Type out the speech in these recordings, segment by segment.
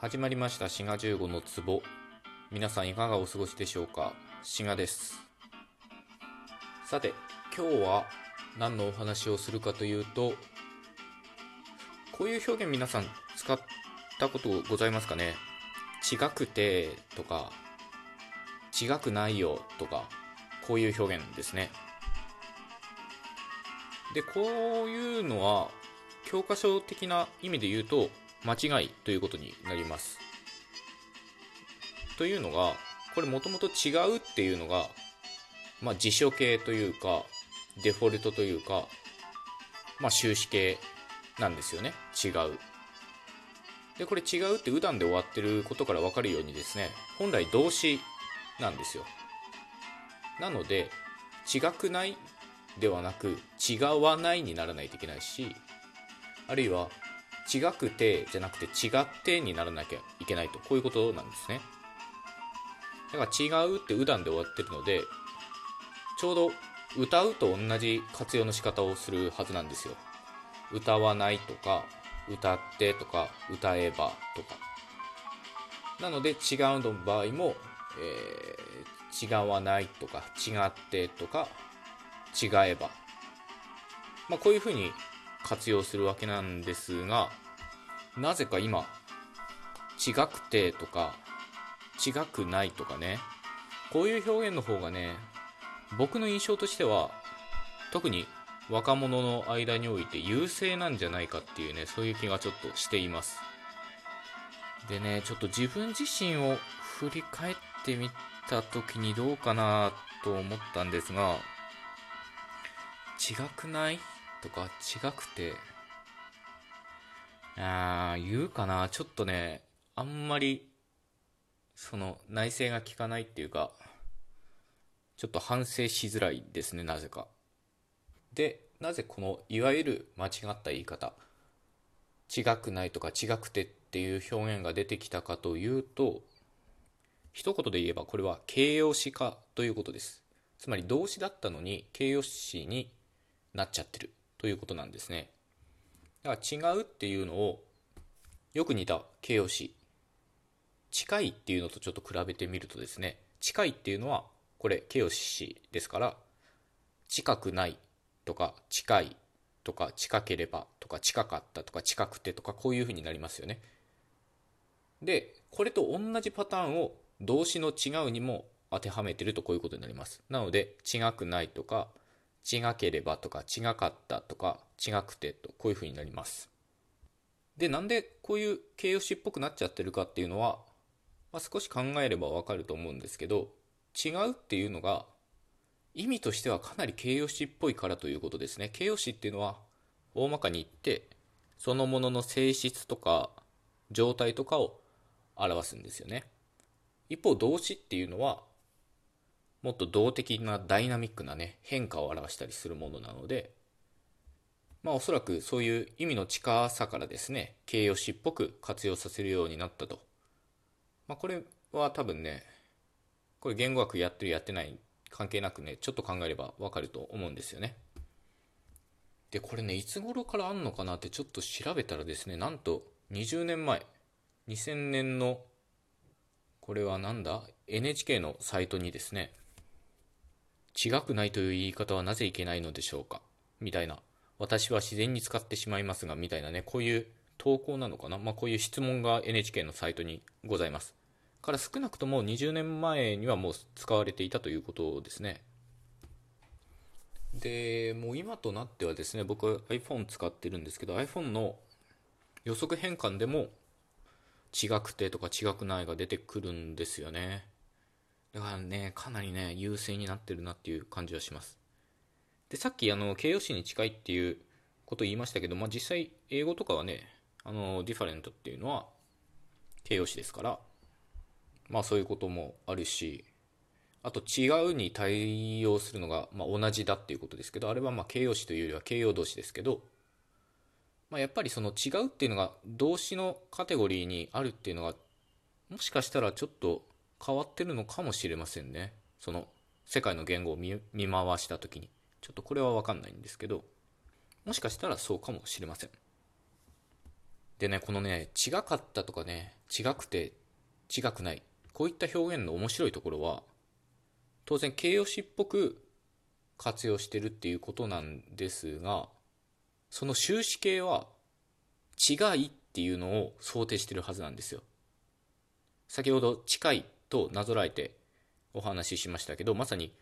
始まりました滋賀15の壺。皆さんいかがお過ごしでしょうか？滋賀です。さて今日は何のお話をするかというとこういう表現皆さん使ったことございますかね？違くてとか違くないよとかこういう表現ですね。でこういうのは教科書的な意味で言うと間違いということになります。というのが、これもともと違うっていうのが、まあ、辞書形というか、デフォルトというか、まあ、終止形なんですよね。違う。で、これ違うってうだんで終わってることからわかるようにですね、本来動詞なんですよ。なので、違くないではなく、違わないにならないといけないし、あるいは違くてじゃなくて違ってにならなきゃいけないと。こういうことなんですね。だから違うってうだんで終わってるのでちょうど歌うと同じ活用の仕方をするはずなんですよ。歌わないとか歌ってとか歌えばとか。なので違うの場合も、えー、違わないとか違ってとか違えば。まあこういうふうに活用するわけなんですがなぜか今違くてとか違くないとかねこういう表現の方がね僕の印象としては特に若者の間において優勢なんじゃないかっていうねそういう気がちょっとしています。でねちょっと自分自身を振り返ってみた時にどうかなと思ったんですが違くない？とか違くて、あー、言うかなちょっとね、あんまり、その、内省が効かないっていうか、ちょっと反省しづらいですね、なぜか。で、なぜこの、いわゆる間違った言い方、違くないとか違くてっていう表現が出てきたかというと、一言で言えばこれは形容詞化ということです。つまり動詞だったのに形容詞になっちゃってる。ということなんですね。だから違うっていうのをよく似た形容詞。近いっていうのとちょっと比べてみるとですね。近いっていうのはこれ形容詞ですから近くないとか近いとか近ければとか近かったとか近くてとかこういうふうになりますよね。でこれと同じパターンを動詞の違うにも当てはめてるとこういうことになります。なので違くないとか違ければとか違かったとか違くてとこういう風になります。で、なんでこういう形容詞っぽくなっちゃってるかっていうのは、まあ、少し考えればわかると思うんですけど、違うっていうのが意味としてはかなり形容詞っぽいからということですね。形容詞っていうのは大まかに言ってそのものの性質とか状態とかを表すんですよね。一方動詞っていうのはもっと動的なダイナミックなね変化を表したりするものなのでまあおそらくそういう意味の近さからですね形容詞っぽく活用させるようになったと。まあこれは多分ねこれ言語学やってるやってない関係なくねちょっと考えればわかると思うんですよね。でこれねいつ頃からあんのかなってちょっと調べたらですねなんと20年前2000年のこれはなんだ？NHK のサイトにですね違くないという言い方はなぜいけないのでしょうか？みたいな。私は自然に使ってしまいますが、みたいなね、こういう投稿なのかな？まあ、こういう質問が NHK のサイトにございます。から少なくとも20年前にはもう使われていたということですね。で、もう今となってはですね、僕 iPhone 使ってるんですけど、iPhone の予測変換でも違くてとか違くないが出てくるんですよね。だからね、かなりね、優勢になってるなっていう感じはします。で、さっきあの、形容詞に近いっていうことを言いましたけど、まあ、実際、英語とかはね、あの、ディファレントっていうのは形容詞ですから、まあそういうこともあるし、あと違うに対応するのが、まあ、同じだっていうことですけど、あれはまあ形容詞というよりは形容動詞ですけど、まあ、やっぱりその違うっていうのが動詞のカテゴリーにあるっていうのが、もしかしたらちょっと変わってるのかもしれませんね。その世界の言語を見回した時に。ちょっとこれはわかんないんですけど、もしかしたらそうかもしれません。でねこのね違かったとかね違くて違くないこういった表現の面白いところは当然形容詞っぽく活用してるっていうことなんですがその終止形は違いっていうのを想定してるはずなんですよ先ほど近いとなぞらえてお話ししましたけどまさに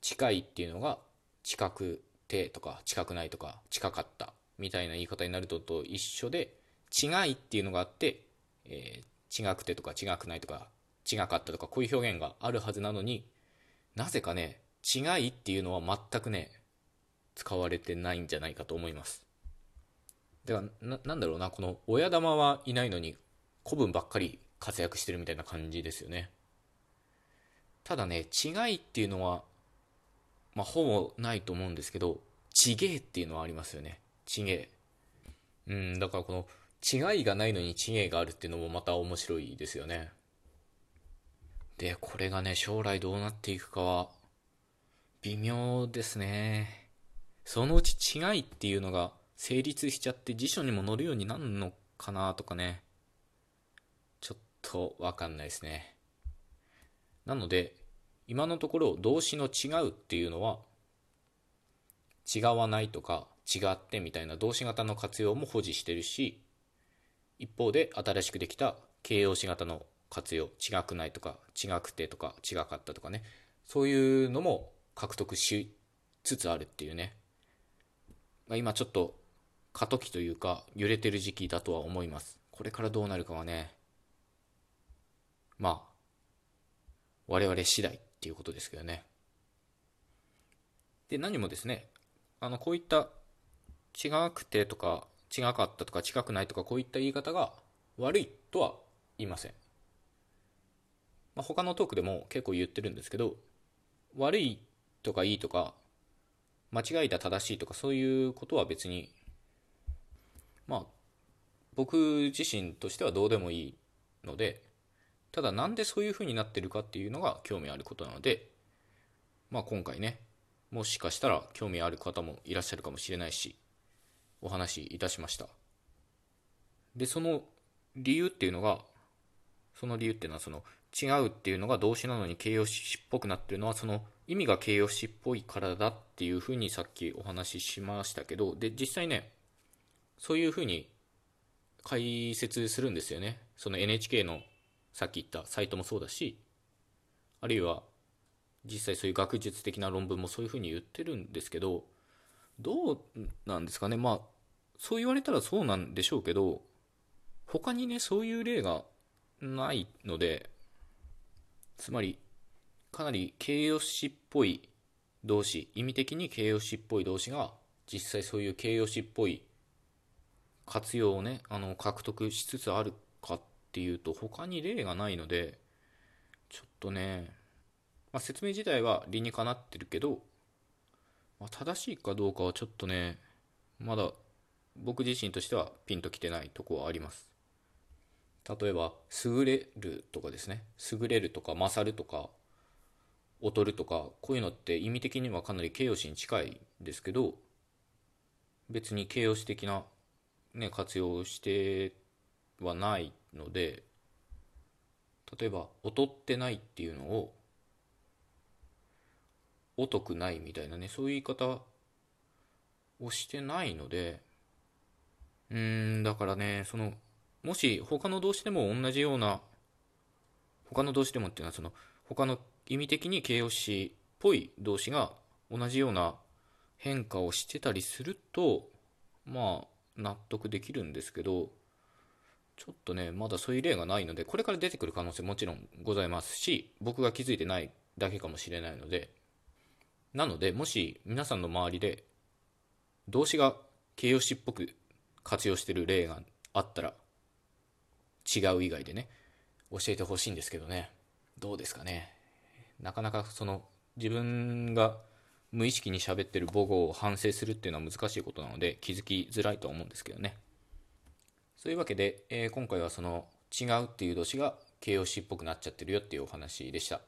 近いっていうのが近くてとか近くないとか近かったみたいな言い方になるとと一緒で違いっていうのがあって、えー、違くてとか違くないとか違かったとかこういう表現があるはずなのになぜかね違いっていうのは全くね使われてないんじゃないかと思います。だからななんだろうなこの親玉はいないのに古文ばっかり活躍してるみたいな感じですよね。ただね違いっていうのはまあほぼないと思うんですけどちげえっていうのはありますよね。ちげえ。うんだからこの違いがないのにちげえがあるっていうのもまた面白いですよね。でこれがね将来どうなっていくかは微妙ですね。そのうち違いっていうのが成立しちゃって辞書にも載るようになるのかなとかね。とわかんないですね。なので今のところ動詞の違うっていうのは違わないとか違ってみたいな動詞型の活用も保持してるし一方で新しくできた形容詞型の活用違くないとか違くてとか違かったとかね。そういうのも獲得しつつあるっていうね、まあ、今ちょっと過渡期というか揺れてる時期だとは思います。これからどうなるかはね。まあ我々次第っていうことですけどね。で何もですねあのこういった違くてとか違かったとか違くないとかこういった言い方が悪いとは言いません、まあ、他のトークでも結構言ってるんですけど悪いとかいいとか間違いだ正しいとかそういうことは別にまあ僕自身としてはどうでもいいのでただなんでそういう風になってるかっていうのが興味あることなのでまあ今回ねもしかしたら興味ある方もいらっしゃるかもしれないしお話しいたしました。でその理由っていうのがその理由っていうのはその違うっていうのが動詞なのに形容詞っぽくなってるのはその意味が形容詞っぽいからだっていうふうにさっきお話ししましたけどで実際ねそういうふうに解説するんですよね。その NHK のさっき言ったサイトもそうだしあるいは実際そういう学術的な論文もそういうふうに言ってるんですけどどうなんですかね。まあそう言われたらそうなんでしょうけど他にねそういう例がないのでつまりかなり形容詞っぽい動詞意味的に形容詞っぽい動詞が実際そういう形容詞っぽい活用をねあの獲得しつつあるかっていうと他に例がないのでちょっとね、まあ、説明自体は理にかなってるけど、まあ、正しいかどうかはちょっとねまだ僕自身としてはピンときてないとこはあります。例えば優れるとかですね。優れるとか勝るとか劣るとかこういうのって意味的にはかなり形容詞に近いですけど別に形容詞的な、ね、活用してはないので例えば劣ってないっていうのを劣くないみたいなねそういう言い方をしてないのでうんだからねそのもし他の動詞でも同じような他の動詞でもっていうのはその他の意味的に形容詞っぽい動詞が同じような変化をしてたりするとまあ納得できるんですけどちょっとねまだそういう例がないのでこれから出てくる可能性もちろんございますし僕が気づいてないだけかもしれないのでなのでもし皆さんの周りで動詞が形容詞っぽく活用してる例があったら違う以外でね教えてほしいんですけどね。どうですかね。なかなかその自分が無意識に喋ってる母語を反省するっていうのは難しいことなので気づきづらいとは思うんですけどね。そういうわけで、えー、今回はその違うっていう動詞が形容詞っぽくなっちゃってるよっていうお話でした。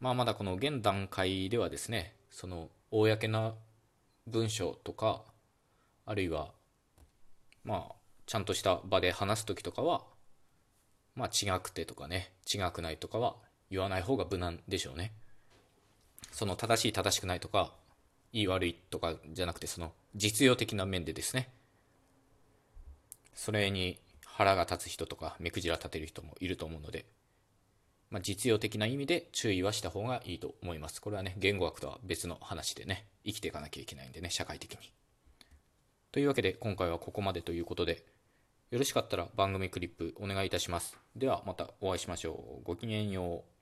まあまだこの現段階ではですねその公な文章とかあるいはまあちゃんとした場で話す時とかはまあ違くてとかね違くないとかは言わない方が無難でしょうね。その正しい正しくないとかいい悪いとかじゃなくてその実用的な面でですねそれに腹が立つ人とか目くじら立てる人もいると思うので、まあ、実用的な意味で注意はした方がいいと思います。これはね言語学とは別の話でね生きていかなきゃいけないんでね社会的に。というわけで今回はここまでということでよろしかったら番組クリップお願いいたします。ではまたお会いしましょう。ごきげんよう。